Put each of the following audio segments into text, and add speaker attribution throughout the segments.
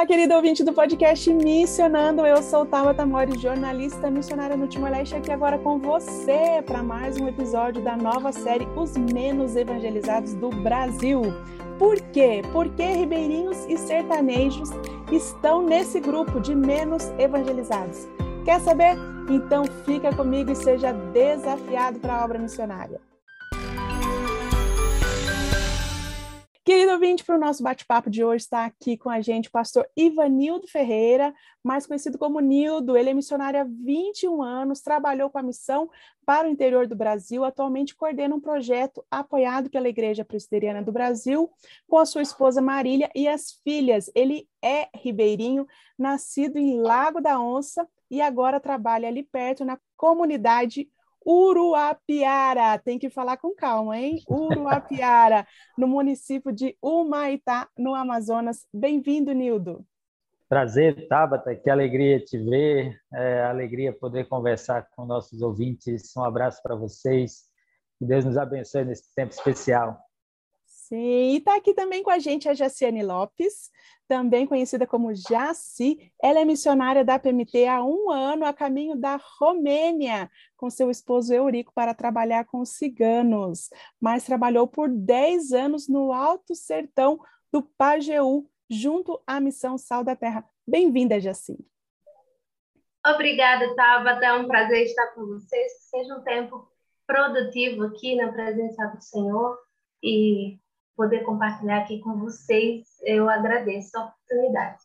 Speaker 1: Olá, querido ouvinte do podcast Missionando. Eu sou Tabata Mori, jornalista missionária no Timor-Leste, aqui agora com você para mais um episódio da nova série Os Menos Evangelizados do Brasil. Por quê? Porque ribeirinhos e sertanejos estão nesse grupo de menos evangelizados. Quer saber? Então fica comigo e seja desafiado para a obra missionária. Querido ouvinte, para o nosso bate-papo de hoje está aqui com a gente o pastor Ivanildo Ferreira, mais conhecido como Nildo. Ele é missionário há 21 anos, trabalhou com a missão para o interior do Brasil, atualmente coordena um projeto apoiado pela Igreja Presbiteriana do Brasil, com a sua esposa Marília e as filhas. Ele é ribeirinho, nascido em Lago da Onça e agora trabalha ali perto na comunidade Uruapiara, tem que falar com calma, hein? Uruapiara, no município de Humaitá, no Amazonas. Bem-vindo, Nildo.
Speaker 2: Prazer, Tabata, que alegria te ver, é, alegria poder conversar com nossos ouvintes. Um abraço para vocês, que Deus nos abençoe nesse tempo especial.
Speaker 1: Sim, e está aqui também com a gente a Jaciane Lopes, também conhecida como Jaci. Ela é missionária da PMT há um ano, a caminho da Romênia, com seu esposo Eurico, para trabalhar com os ciganos, mas trabalhou por 10 anos no Alto Sertão do Pajeú, junto à Missão Sal da Terra. Bem-vinda, Jaci.
Speaker 3: Obrigada, Tabata. É um prazer estar com vocês. Que seja um tempo produtivo aqui na presença do Senhor e poder compartilhar aqui com vocês. Eu agradeço a oportunidade.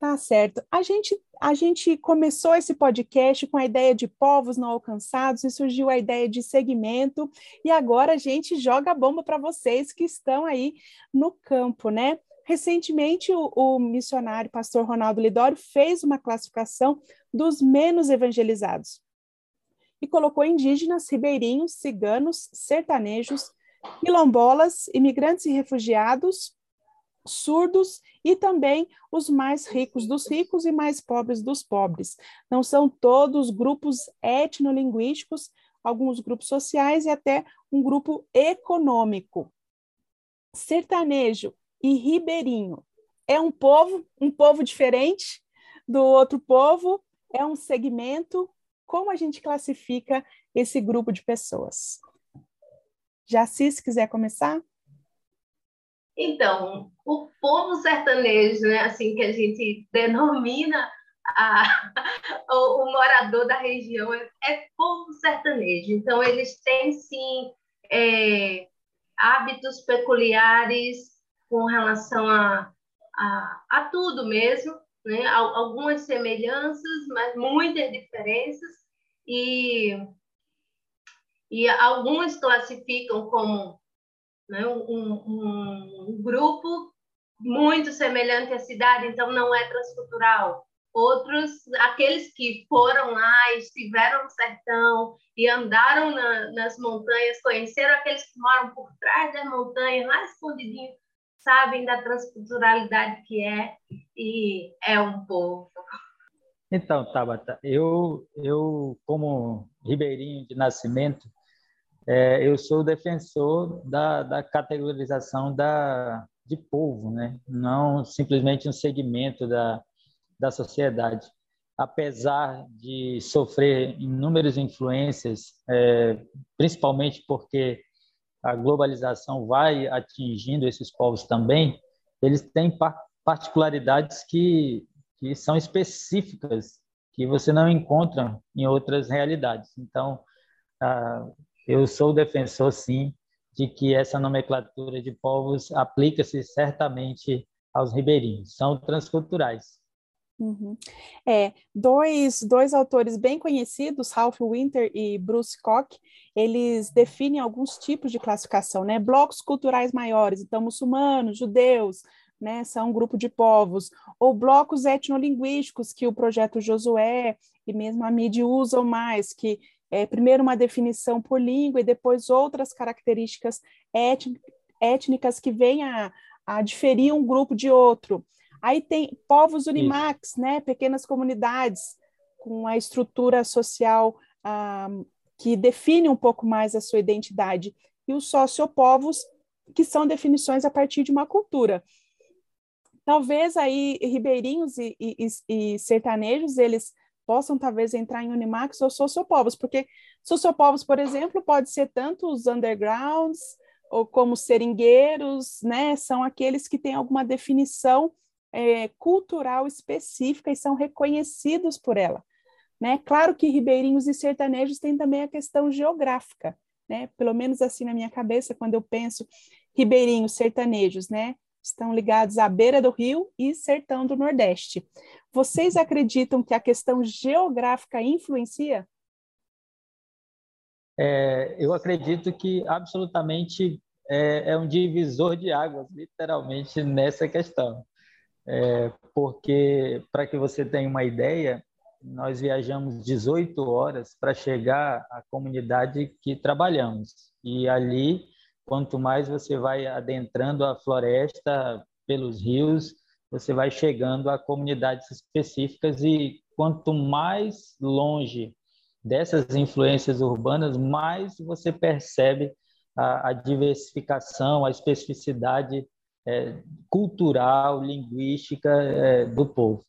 Speaker 1: Tá certo. A gente, a gente começou esse podcast com a ideia de povos não alcançados e surgiu a ideia de segmento, e agora a gente joga a bomba para vocês que estão aí no campo, né? Recentemente, o, o missionário pastor Ronaldo Lidório fez uma classificação dos menos evangelizados e colocou indígenas, ribeirinhos, ciganos, sertanejos, quilombolas, imigrantes e refugiados, surdos e também os mais ricos dos ricos e mais pobres dos pobres. Não são todos grupos etnolinguísticos, alguns grupos sociais e até um grupo econômico. Sertanejo e ribeirinho é um povo, um povo diferente do outro povo, é um segmento. Como a gente classifica esse grupo de pessoas? Jaci, se quiser começar.
Speaker 3: Então, o povo sertanejo, né, assim que a gente denomina a, o, o, morador da região, é, é, povo sertanejo. Então, eles têm, sim, é, hábitos peculiares com relação a, a, a tudo mesmo, né? algumas semelhanças, mas muitas diferenças. E e alguns classificam como né, um, um, grupo muito semelhante à cidade, então não é transcultural. Outros, aqueles que foram lá, estiveram no sertão e andaram na, nas montanhas, conheceram aqueles que moram por trás das montanhas, lá escondidinho, sabem da transculturalidade que é e é um povo.
Speaker 2: Então, Tabata, eu, eu como ribeirinho de nascimento, é, eu sou defensor da, da categorização da, de povo, né? não simplesmente um segmento da, da sociedade. Apesar de sofrer inúmeras influências, é, principalmente porque a globalização vai atingindo esses povos também, eles têm particularidades que, que são específicas, que você não encontra em outras realidades. Então, eu sou defensor, sim, de que essa nomenclatura de povos aplica-se certamente aos ribeirinhos, são transculturais.
Speaker 1: Uhum. É, dois, dois autores bem conhecidos, Ralph Winter e Bruce Koch, eles definem alguns tipos de classificação, né? Blocos culturais maiores, então muçulmanos, judeus, né, são um grupo de povos, ou blocos etnolinguísticos que o projeto Josué e mesmo a MIDI usam mais, que é primeiro uma definição por língua e depois outras características étnicas que vêm a, a diferir um grupo de outro. Aí tem povos Unimax, Isso. né, pequenas comunidades com a estrutura social ah, que define um pouco mais a sua identidade. E os sociopovos, que são definições a partir de uma cultura. Talvez aí ribeirinhos e, e, e sertanejos, eles possam talvez entrar em Unimax ou sociopovos, porque sociopovos, por exemplo, pode ser tanto os undergrounds, ou como seringueiros, né, são aqueles que têm alguma definição é, cultural específica e são reconhecidos por ela. Né? Claro que ribeirinhos e sertanejos têm também a questão geográfica, né? pelo menos assim na minha cabeça, quando eu penso ribeirinhos, sertanejos, né? estão ligados à beira do rio e sertão do Nordeste. Vocês acreditam que a questão geográfica influencia?
Speaker 2: É, eu acredito que absolutamente é, é, um divisor de águas, literalmente, nessa questão. É, porque, para que você tenha uma ideia, nós viajamos 18 horas para chegar à comunidade que trabalhamos. E ali, quanto mais você vai adentrando a floresta pelos rios, você vai chegando a comunidades específicas e quanto mais longe dessas influências urbanas, mais você percebe a, a diversificação, a especificidade é, cultural, linguística é, do povo.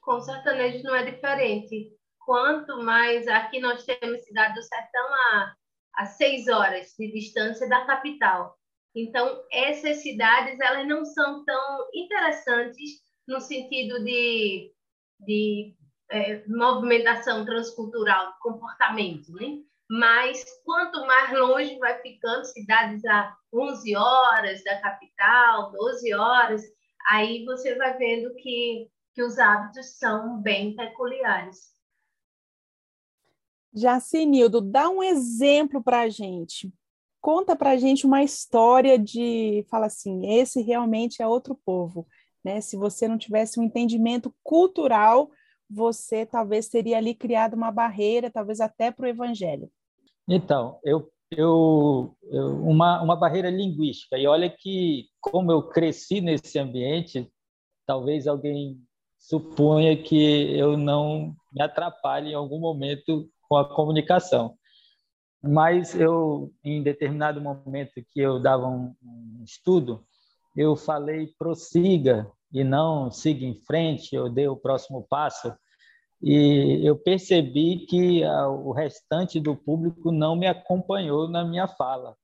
Speaker 3: Com sertanejo não é diferente. Quanto mais aqui nós temos cidade do sertão a, a seis horas de distância da capital. Então, essas cidades elas não são tão interessantes no sentido de, de é, movimentação transcultural, comportamento, né? Mas quanto mais longe vai ficando, cidades a 11 horas da capital, 12 horas, aí você vai vendo que, que os hábitos são bem peculiares.
Speaker 1: Jacinildo, dá um exemplo para a gente. Conta para a gente uma história de, fala assim, esse realmente é outro povo. Né? Se você não tivesse um entendimento cultural você talvez teria ali criado uma barreira, talvez até para o evangelho.
Speaker 2: Então, eu, eu, eu, uma, uma barreira linguística. E olha que, como eu cresci nesse ambiente, talvez alguém suponha que eu não me atrapalhe em algum momento com a comunicação. Mas eu, em determinado momento que eu dava um, um estudo, eu falei prossiga e não siga em frente, eu dei o próximo passo. E eu percebi que o restante do público não me acompanhou na minha fala.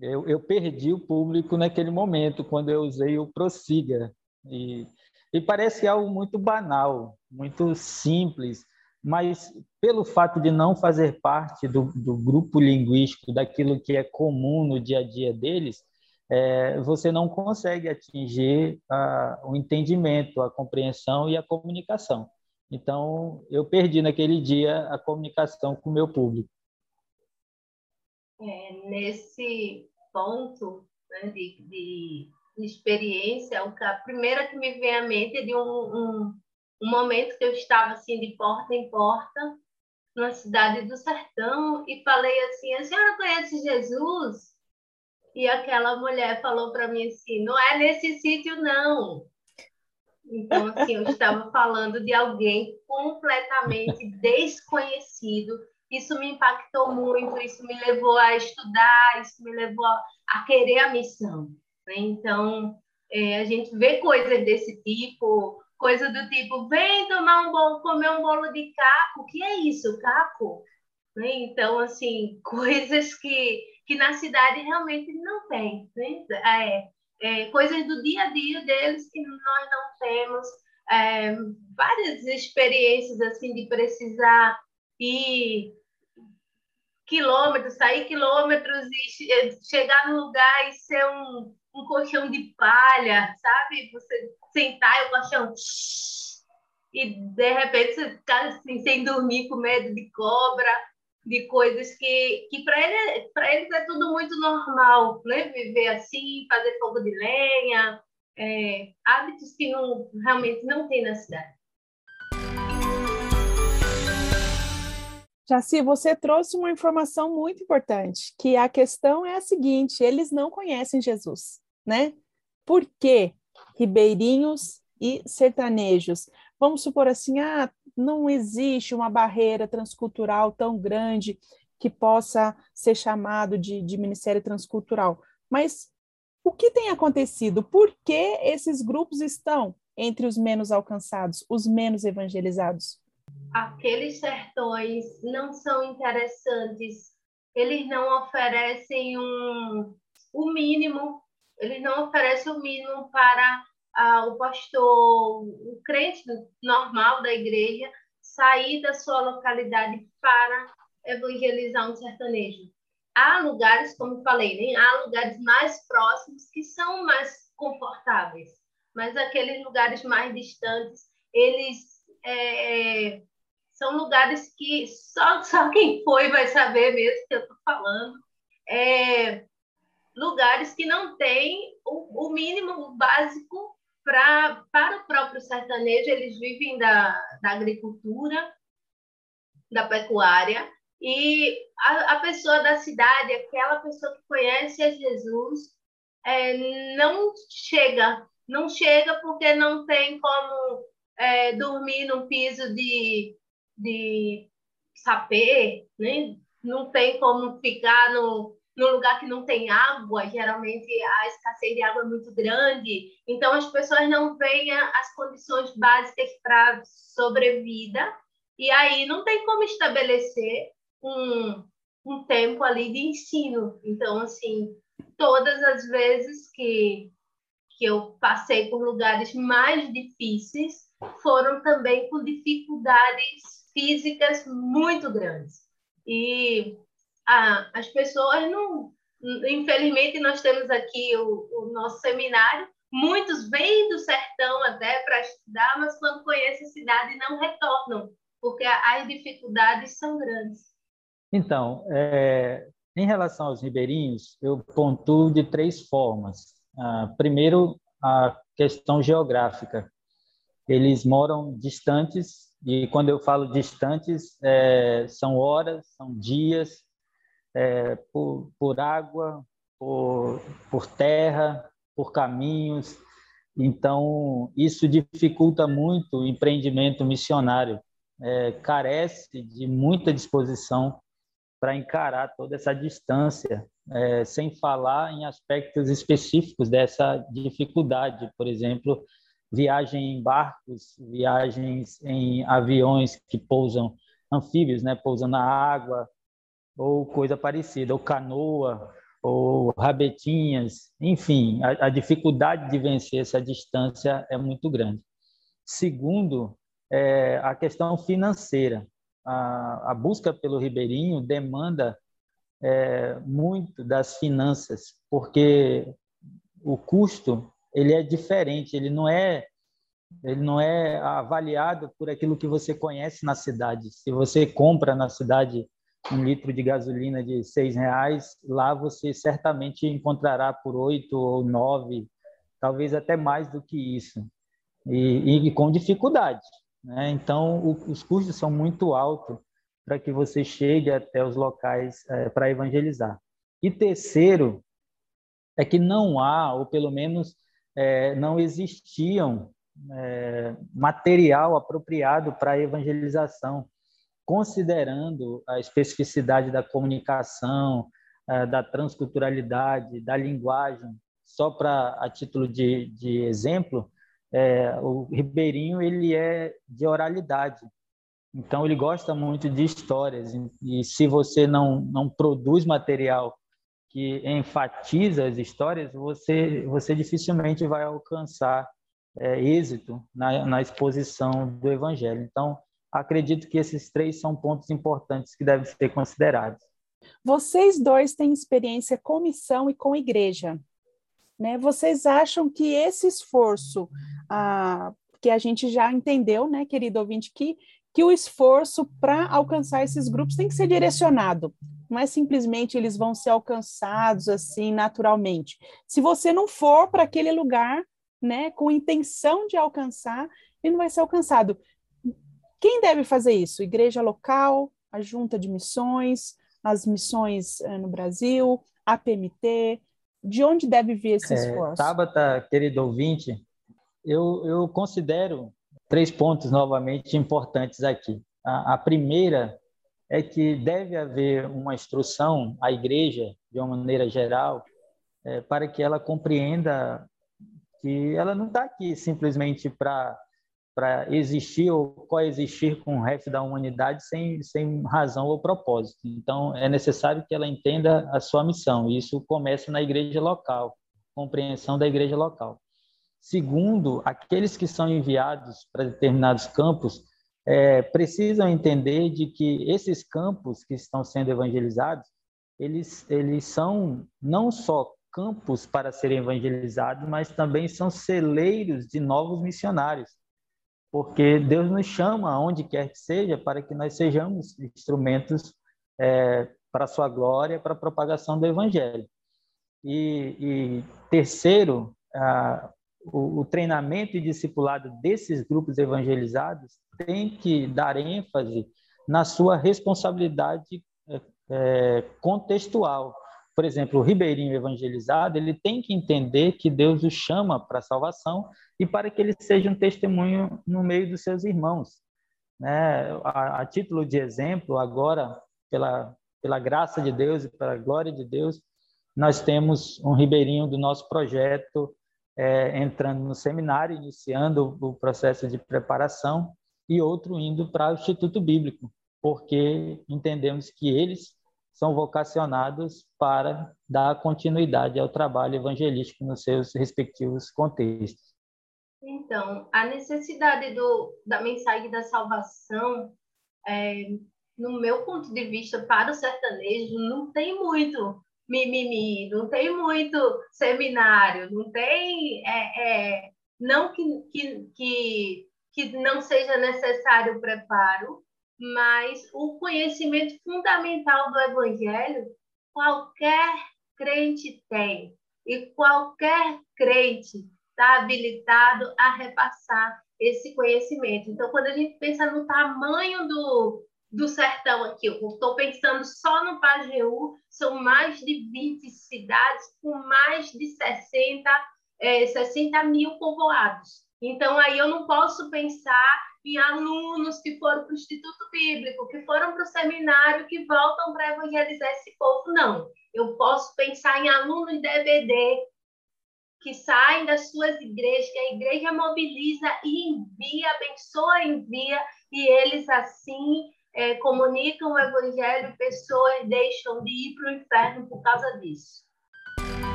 Speaker 2: Eu, eu perdi o público naquele momento, quando eu usei o prossiga. E, e parece algo muito banal, muito simples, mas pelo fato de não fazer parte do, do grupo linguístico, daquilo que é comum no dia a dia deles, é, você não consegue atingir a, o entendimento, a compreensão e a comunicação. Então, eu perdi naquele dia a comunicação com o meu público.
Speaker 3: É, nesse ponto né, de, de, experiência, a primeira que me vem à mente é de um, um, um momento que eu estava assim de porta em porta na cidade do sertão e falei assim: a senhora conhece Jesus? E aquela mulher falou para mim assim: não é nesse sítio, não. Então, assim, eu estava falando de alguém completamente desconhecido. Isso me impactou muito, isso me levou a estudar, isso me levou a, querer a missão. Né? Então, é, a gente vê coisas desse tipo, coisa do tipo, vem tomar um bolo, comer um bolo de caco. O que é isso, caco? Né? Então, assim, coisas que que na cidade realmente não tem, né? É, é, coisas do dia a dia deles que nós não temos, é, várias experiências assim de precisar ir quilômetros, sair quilômetros e chegar no lugar e ser um, um colchão de palha, sabe? Você sentar e o colchão e de repente você ficar assim, sem dormir com medo de cobra de coisas que, que para ele, eles é tudo muito normal, né? Viver assim, fazer fogo de lenha, é, hábitos que não, realmente não tem na cidade.
Speaker 1: Jaci, você trouxe uma informação muito importante, que a questão é a seguinte: eles não conhecem Jesus, né? Por que ribeirinhos e sertanejos? Vamos supor assim, ah, não existe uma barreira transcultural tão grande que possa ser chamado de, de Ministério Transcultural. Mas o que tem acontecido? Por que esses grupos estão entre os menos alcançados, os menos evangelizados?
Speaker 3: aqueles sertões não são interessantes, eles não oferecem um, o mínimo, eles não oferecem o mínimo para ah, o pastor, o crente normal da igreja, sair da sua localidade para evangelizar um sertanejo. Há lugares, como falei, né? há lugares mais próximos que são mais confortáveis, mas aqueles lugares mais distantes, eles é, são lugares que só, só quem foi vai saber mesmo que eu estou falando. É, lugares que não têm o, o mínimo básico pra, para o próprio sertanejo, eles vivem da, da agricultura, da pecuária, e a, a, pessoa da cidade, aquela pessoa que conhece a Jesus, é, não chega, não chega porque não tem como é, dormir num piso de de saber, né? não tem como ficar no, no lugar que não tem água, geralmente a escassez de água é muito grande, então as pessoas não veem as condições básicas para sobrevida, e aí não tem como estabelecer um, um tempo ali de ensino. Então, assim, todas as vezes que, que eu passei por lugares mais difíceis, foram também com dificuldades físicas muito grandes. E ah, as pessoas não. Infelizmente, nós temos aqui o, o nosso seminário. Muitos vêm do sertão até para estudar, mas quando conhecem a cidade não retornam, porque as dificuldades são grandes.
Speaker 2: Então, é, em relação aos ribeirinhos, eu pontuo de três formas. Ah, primeiro, a questão geográfica. Eles moram distantes e quando eu falo distantes, é, são horas, são dias, é, por, por água, por, por terra, por caminhos. Então, isso dificulta muito o empreendimento missionário. É, carece de muita disposição para encarar toda essa distância, é, sem falar em aspectos específicos dessa dificuldade, por exemplo, viagem em barcos, viagens em aviões que pousam anfíbios, né, pousam na água ou coisa parecida, ou canoa, ou rabetinhas, enfim, a, a dificuldade de vencer essa distância é muito grande. Segundo, é, a questão financeira. A, a, busca pelo ribeirinho demanda é, muito das finanças, porque o custo ele é diferente, ele não é ele não é avaliado por aquilo que você conhece na cidade. Se você compra na cidade um litro de gasolina de seis reais, lá você certamente encontrará por oito ou nove, talvez até mais do que isso, e, e com dificuldade. Né? Então, o, os custos são muito altos para que você chegue até os locais é, para evangelizar. E terceiro, é que não há, ou pelo menos é, não existiam é, material apropriado para a evangelização, considerando a especificidade da comunicação, é, da transculturalidade, da linguagem. Só para a título de, de exemplo, é, o ribeirinho ele é de oralidade, então ele gosta muito de histórias e se você não não produz material que enfatiza as histórias, você, você dificilmente vai alcançar é, êxito na, na exposição do Evangelho. Então, acredito que esses três são pontos importantes que devem ser considerados.
Speaker 1: Vocês dois têm experiência com missão e com igreja. Né? Vocês acham que esse esforço, ah, que a gente já entendeu, né, querido ouvinte, que, que o esforço para alcançar esses grupos tem que ser direcionado. Não é simplesmente eles vão ser alcançados assim naturalmente. Se você não for para aquele lugar, né, com intenção de alcançar, ele não vai ser alcançado. Quem deve fazer isso? Igreja local, a junta de missões, as missões eh, no Brasil, a PMT, de onde deve vir esse é, esforço?
Speaker 2: Tabata, querido ouvinte, eu, eu considero três pontos novamente importantes aqui. A, a primeira é que deve haver uma instrução à igreja, de uma maneira geral, é, para que ela compreenda que ela não está aqui simplesmente para para existir ou coexistir com o resto da humanidade sem, sem razão ou propósito. Então, é necessário que ela entenda a sua missão. Isso começa na igreja local, compreensão da igreja local. Segundo, aqueles que são enviados para determinados campos é, precisam entender de que esses campos que estão sendo evangelizados, eles, eles são não só campos para serem evangelizados, mas também são celeiros de novos missionários porque Deus nos chama, onde quer que seja, para que nós sejamos instrumentos é, para a sua glória, para a propagação do Evangelho. E, e terceiro, a, o, o, treinamento e discipulado desses grupos evangelizados tem que dar ênfase na sua responsabilidade é, é contextual. Por exemplo, o ribeirinho evangelizado, ele tem que entender que Deus o chama para a salvação e para que ele seja um testemunho no meio dos seus irmãos. Né? A, a título de exemplo, agora, pela, pela graça de Deus e pela glória de Deus, nós temos um ribeirinho do nosso projeto é, entrando no seminário, iniciando o processo de preparação, e outro indo para o Instituto Bíblico, porque entendemos que eles são vocacionados para dar continuidade ao trabalho evangelístico nos seus respectivos contextos.
Speaker 3: Então, a necessidade do, da mensagem da salvação, é, no meu ponto de vista, para o sertanejo, não tem muito mimimi, não tem muito seminário, não tem. É, é, não que, que, que, que não seja necessário o preparo, mas o conhecimento fundamental do Evangelho, qualquer crente tem. E qualquer crente está habilitado a repassar esse conhecimento. Então, quando a gente pensa no tamanho do, do sertão aqui, eu estou pensando só no Pajeú, são mais de 20 cidades com mais de 60, é, 60 mil povoados. Então, aí eu não posso pensar em alunos que foram para o Instituto Bíblico, que foram para o seminário, que voltam para evangelizar esse povo. Não. Eu posso pensar em alunos de EBD, que saem das suas igrejas, que a igreja mobiliza e envia, abençoa, envia, e eles assim é, comunicam o evangelho, e pessoas deixam de ir para o inferno por causa disso.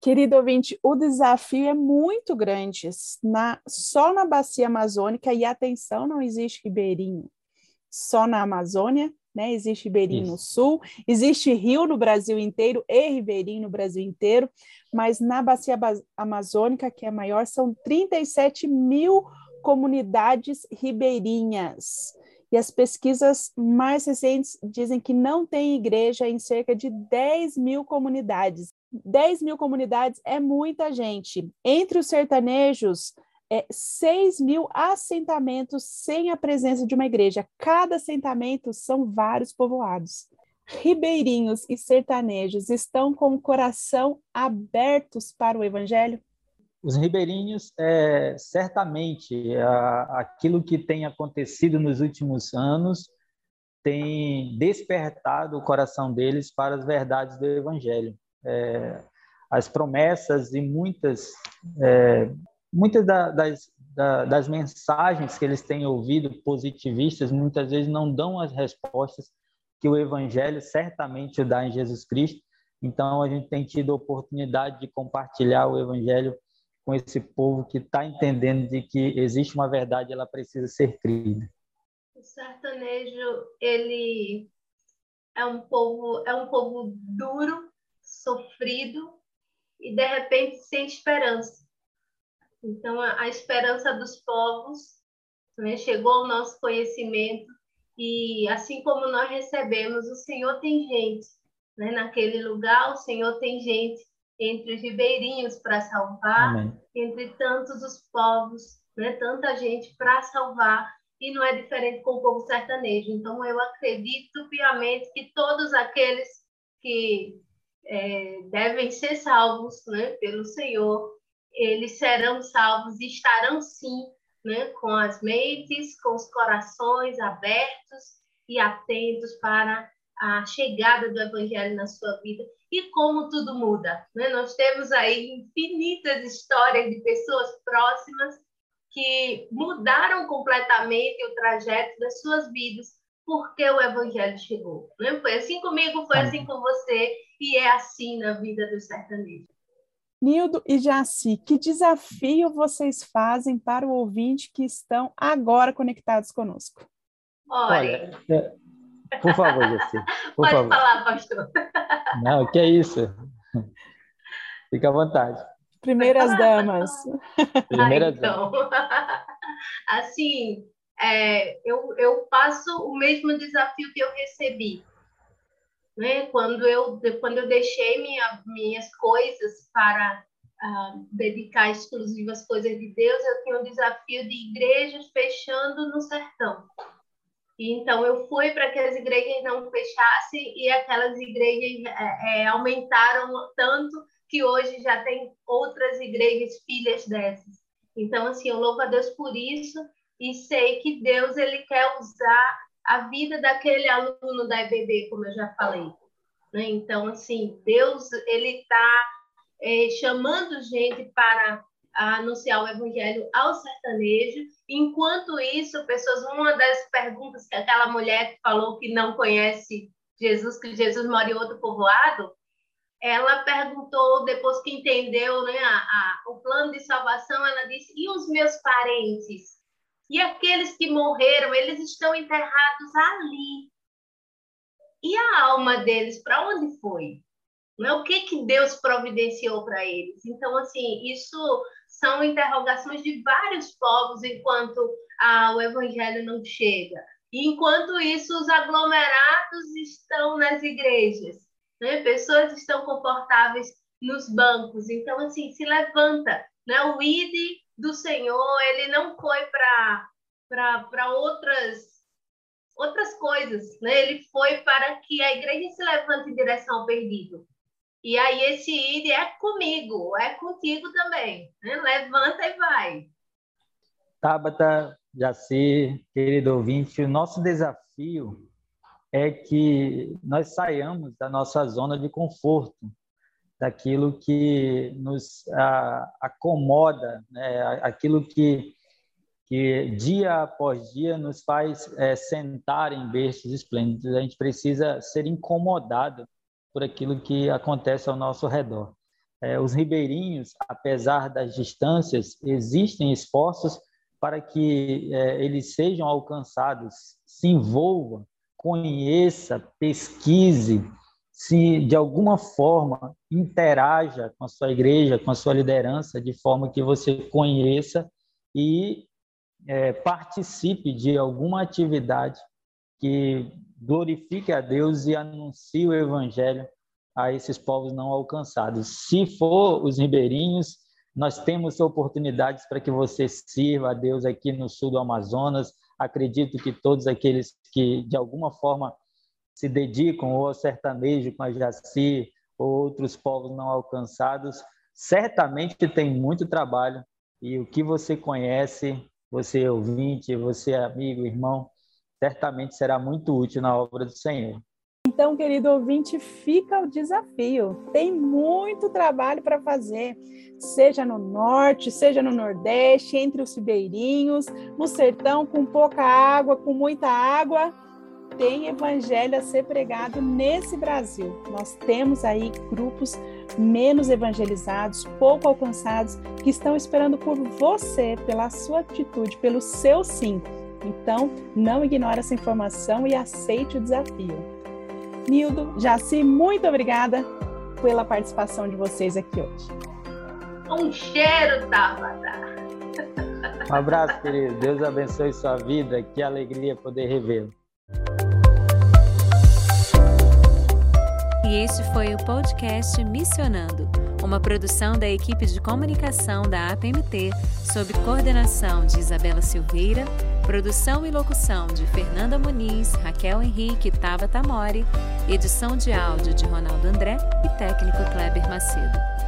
Speaker 1: Querido ouvinte, o desafio é muito grande. Na, só na bacia amazônica, e atenção, não existe ribeirinho só na Amazônia, né? Existe ribeirinho Isso. no sul, existe rio no Brasil inteiro e ribeirinho no Brasil inteiro, mas na bacia amazônica, que é maior, são 37 mil comunidades ribeirinhas. E as pesquisas mais recentes dizem que não tem igreja em cerca de 10 mil comunidades. 10 mil comunidades é muita gente. Entre os sertanejos, é, 6 mil assentamentos sem a presença de uma igreja. Cada assentamento são vários povoados. Ribeirinhos e sertanejos estão com o coração abertos para o evangelho?
Speaker 2: Os ribeirinhos, é, certamente, a, aquilo que tem acontecido nos últimos anos tem despertado o coração deles para as verdades do Evangelho. É, as promessas e muitas é, muitas da, das, da, das mensagens que eles têm ouvido positivistas muitas vezes não dão as respostas que o Evangelho certamente dá em Jesus Cristo. Então, a gente tem tido a oportunidade de compartilhar o Evangelho com esse povo que está entendendo de que existe uma verdade, ela precisa ser crida.
Speaker 3: O sertanejo, ele é um povo, é um povo duro, sofrido e de repente sem esperança. Então, a, a esperança dos povos né? chegou ao nosso conhecimento e assim como nós recebemos, o Senhor tem gente né? naquele lugar, o Senhor tem gente entre os ribeirinhos para salvar, Amém. entre tantos os povos, né? tanta gente para salvar, e não é diferente com o povo sertanejo. Então, eu acredito piamente que todos aqueles que é, devem ser salvos né, pelo Senhor, eles serão salvos e estarão sim né, com as mentes, com os corações abertos e atentos para a chegada do Evangelho na sua vida e como tudo muda. Né? Nós temos aí infinitas histórias de pessoas próximas que mudaram completamente o trajeto das suas vidas porque o Evangelho chegou. Né? Foi assim comigo, foi assim com você e é assim na vida do sertanejo.
Speaker 1: Nildo e Jaci, que desafio vocês fazem para o ouvinte que estão agora conectados conosco?
Speaker 2: Olha, Olha é, por favor, Jaci. Por
Speaker 3: Pode
Speaker 2: favor.
Speaker 3: falar, pastor.
Speaker 2: Não, que é isso. Fica à vontade.
Speaker 1: Primeiras damas.
Speaker 2: Primeiras
Speaker 3: ah, então. assim, é, eu, eu passo o mesmo desafio que eu recebi. Né? Quando, eu, quando eu deixei minha, minhas coisas para uh, dedicar exclusivas coisas de Deus, eu tinha um desafio de igrejas fechando no sertão. Então, eu fui para que as igrejas não fechassem e aquelas igrejas é, aumentaram tanto que hoje já tem outras igrejas filhas dessas. Então, assim, eu louvo a Deus por isso e sei que Deus ele quer usar a vida daquele aluno da EBD, como eu já falei. Né? Então, assim, Deus ele está é, chamando gente para anunciar o evangelho ao sertanejo. Enquanto isso, pessoas, uma das perguntas que aquela mulher falou que não conhece Jesus, que Jesus mora em outro povoado, ela perguntou, depois que entendeu né, a, a, o plano de salvação, ela disse: e os meus parentes? E aqueles que morreram, eles estão enterrados ali. E a alma deles, para onde foi? Né? O que, que Deus providenciou para eles? Então, assim, isso são interrogações de vários povos enquanto ah, o evangelho não chega. E enquanto isso, os aglomerados estão nas igrejas, né? pessoas estão confortáveis nos bancos. Então, assim, se levanta. Né? O ID do Senhor, ele não foi para outras outras coisas, né? Ele foi para que a igreja se levante em direção ao perdido. E aí esse ir é comigo, é contigo também. Né? Levanta e vai.
Speaker 2: Tabata, Jaci, querido ouvinte, o nosso desafio é que nós saiamos da nossa zona de conforto, daquilo que nos acomoda, né? aquilo que, que dia após dia nos faz é, sentar em berços esplêndidos. A gente precisa ser incomodado por aquilo que acontece ao nosso redor. É, os ribeirinhos, apesar das distâncias, existem esforços para que é, eles sejam alcançados, se envolva, conheça, pesquise, se de alguma forma interaja com a sua igreja, com a sua liderança, de forma que você conheça e é, participe de alguma atividade que glorifique a Deus e anuncie o evangelho a esses povos não alcançados. Se for os ribeirinhos, nós temos oportunidades para que você sirva a Deus aqui no sul do Amazonas. Acredito que todos aqueles que de alguma forma se dedicam ou ao sertanejo com a Jaci ou outros povos não alcançados, certamente tem muito trabalho e o que você conhece, você é ouvinte, você é amigo, irmão, certamente será muito útil na obra do Senhor.
Speaker 1: Então, querido ouvinte, fica o desafio. Tem muito trabalho para fazer, seja no norte, seja no nordeste, entre os ribeirinhos, no sertão com pouca água, com muita água. Tem evangelho a ser pregado nesse Brasil. Nós temos aí grupos menos evangelizados, pouco alcançados, que estão esperando por você, pela sua atitude, pelo seu sim. Então, não ignore essa informação e aceite o desafio. Nildo, Jaci, muito obrigada pela participação de vocês aqui hoje.
Speaker 3: Um cheiro, Tabata!
Speaker 2: Um abraço, querido. Deus abençoe sua vida. Que alegria poder revê-lo.
Speaker 4: E este foi o podcast Missionando, uma produção da equipe de comunicação da APMT, sob coordenação de Isabela Silveira, produção e locução de Fernanda Muniz, Raquel Henrique e Tabata edição de áudio de Ronaldo André e técnico Kleber Macedo.